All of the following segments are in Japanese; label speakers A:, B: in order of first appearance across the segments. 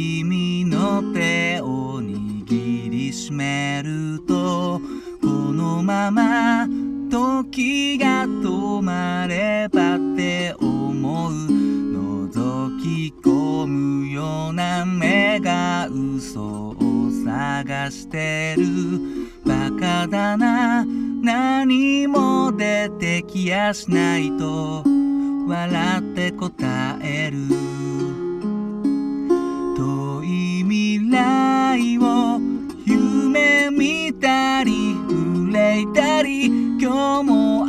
A: 君の手を握りしめるとこのまま時が止まればって思う。覗き込むような目が嘘を探してる。バカだな。何も出てきやしないと。笑って答える。未来を夢見たり憂いたり今日も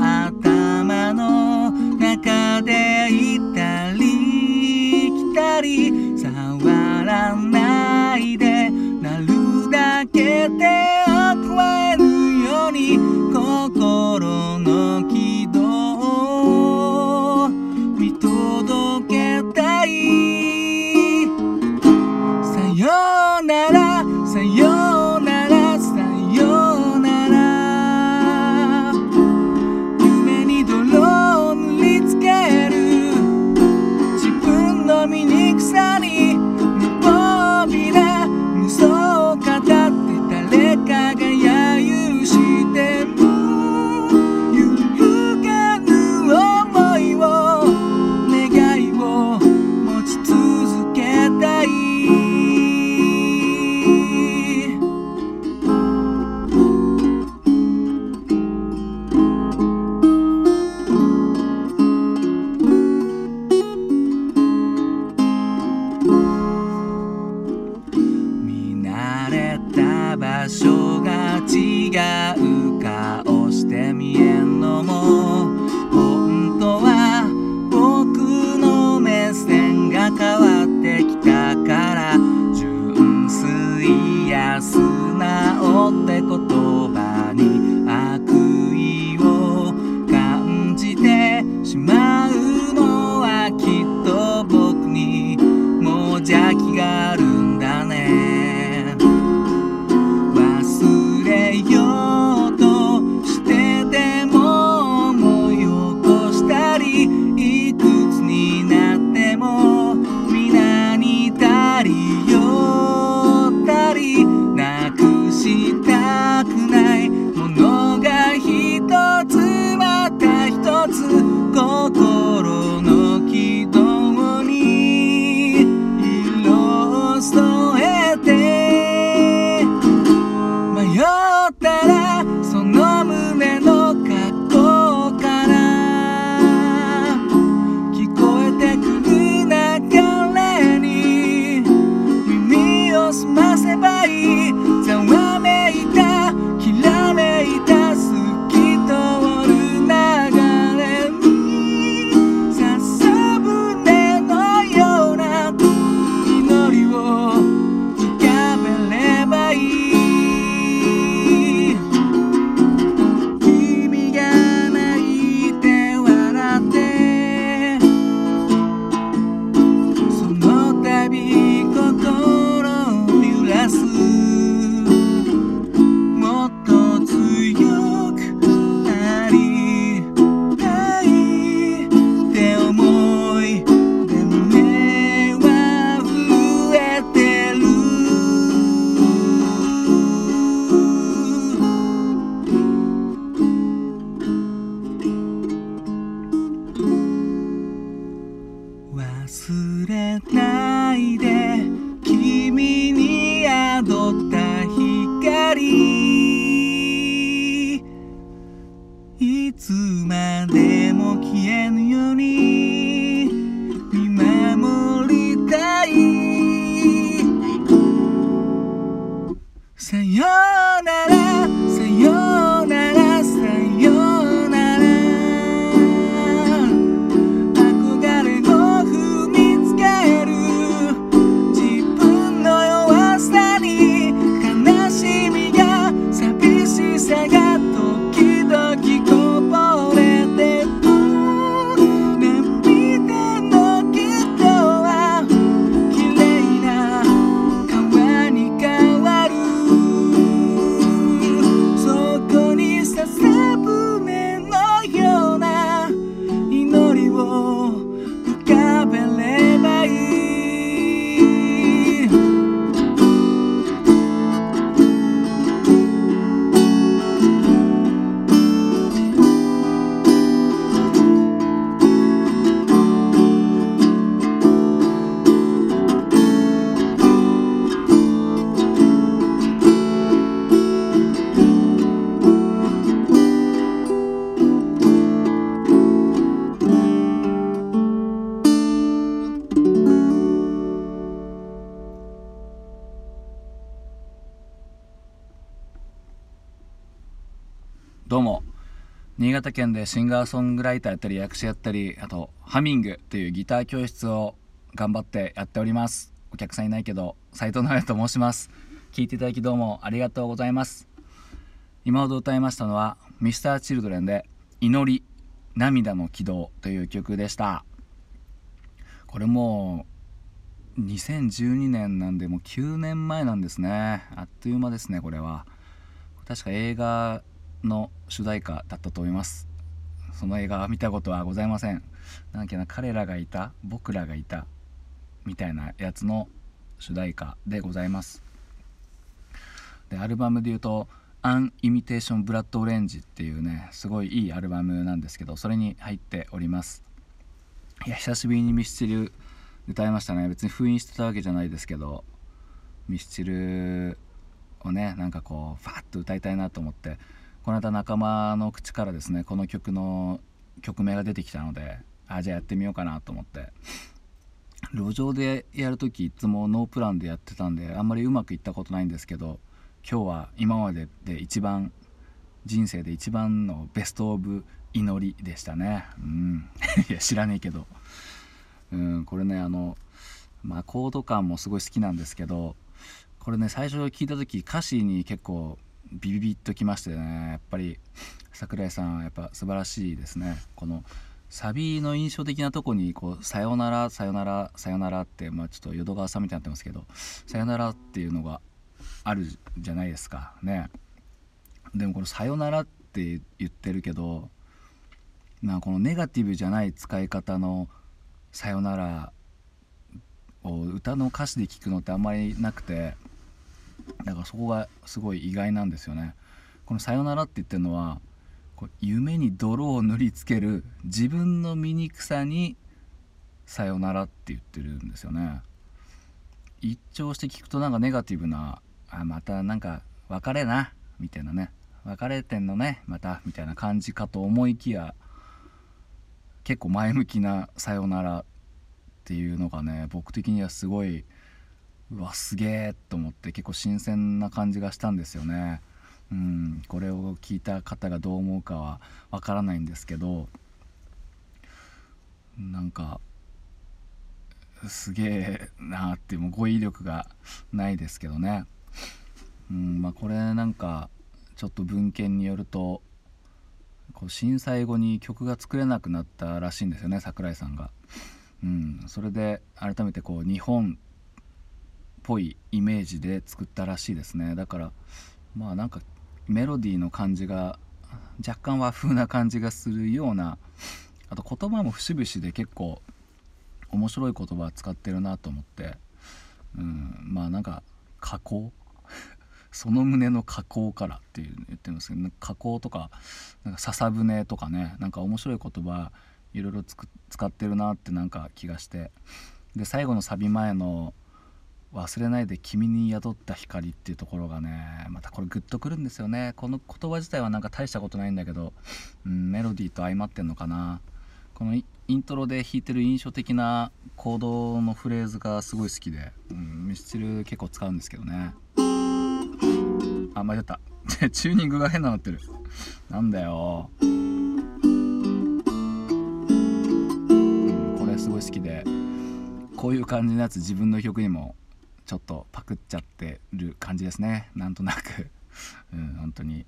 A: ったらその新潟県でシンガーソングライターやったり役者やったりあとハミングというギター教室を頑張ってやっております。お客さんいないけど斉藤直也と申します。聞いていただきどうもありがとうございます。今ほど歌いましたのは Mr.Children で「祈り涙の軌道」という曲でした。これもう2012年なんでもう9年前なんですね。あっという間ですねこれは。確か映画の主題歌だったと思います。その映画は見たことはございません。なんけな彼らがいた僕らがいたみたいなやつの主題歌でございます。でアルバムで言うと「アン・イミテーション・ブラッド・オレンジ」っていうねすごいいいアルバムなんですけどそれに入っております。いや久しぶりにミスチル歌いましたね。別に封印してたわけじゃないですけどミスチルをねなんかこうファッと歌いたいなと思ってこの間仲間の口からですねこの曲の曲名が出てきたのであじゃあやってみようかなと思って。路上でやる時いつもノープランでやってたんであんまりうまくいったことないんですけど今日は今までで一番人生で一番のベスト・オブ・祈りでしたね。うん。いや知らねえけど。うんこれねあのまあコード感もすごい好きなんですけどこれね最初聞いた時歌詞に結構ビビビッときましてねやっぱり桜井さんやっぱ素晴らしいですね。このサビの印象的なとこにこう「さよならさよならさよなら」って、まあ、ちょっと淀川さんみたいになってますけど「さよなら」っていうのがあるじゃないですか。ね。でもこの「さよなら」って言ってるけどまあこのネガティブじゃない使い方の「さよなら」を歌の歌詞で聞くのってあんまりなくてだからそこがすごい意外なんですよね。この「さよなら」って言ってるのはこう夢に泥を塗りつける自分の醜さに「さよなら」って言ってるんですよね。一聴して聞くとなんかネガティブなあまたなんか別れなみたいなね。別れてんのねまたみたいな感じかと思いきや結構前向きな「さよなら」っていうのがね僕的にはすごいうわすげえと思って結構新鮮な感じがしたんですよね。うん、これを聞いた方がどう思うかはわからないんですけどなんかすげえなってもう語彙力がないですけどね、うんまあ、これなんかちょっと文献によるとこう震災後に曲が作れなくなったらしいんですよね桜井さんが。うん、それで改めてこう日本ぽいイメージで作ったらしいですね。だからまあなんかメロディーの感じが若干和風な感じがするようなあと言葉も節々で結構面白い言葉使ってるなと思って、うん、まあなんか加工？その胸の加工からっていう言ってますけど、加工とかなんか笹舟とかねなんか面白い言葉いろいろ使ってるなってなんか気がして。で最後のサビ前の忘れないで君に宿った光っていうところがねまたこれグッとくるんですよね。この言葉自体はなんか大したことないんだけど、うん、メロディーと相まってんのかな。このイントロで弾いてる印象的なコードのフレーズがすごい好きで、うん、ミスチル結構使うんですけどね。あ間違った。チューニングが変ななってる。なんだよ、うん、これすごい好きで。こういう感じのやつ自分の曲にもちょっとパクっちゃってる感じですね。なんとなく。うん本当に。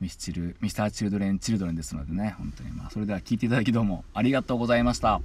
A: ミスチルミスターチルドレンチルドレンですのでね本当に。まあそれでは聴いていただきどうもありがとうございました。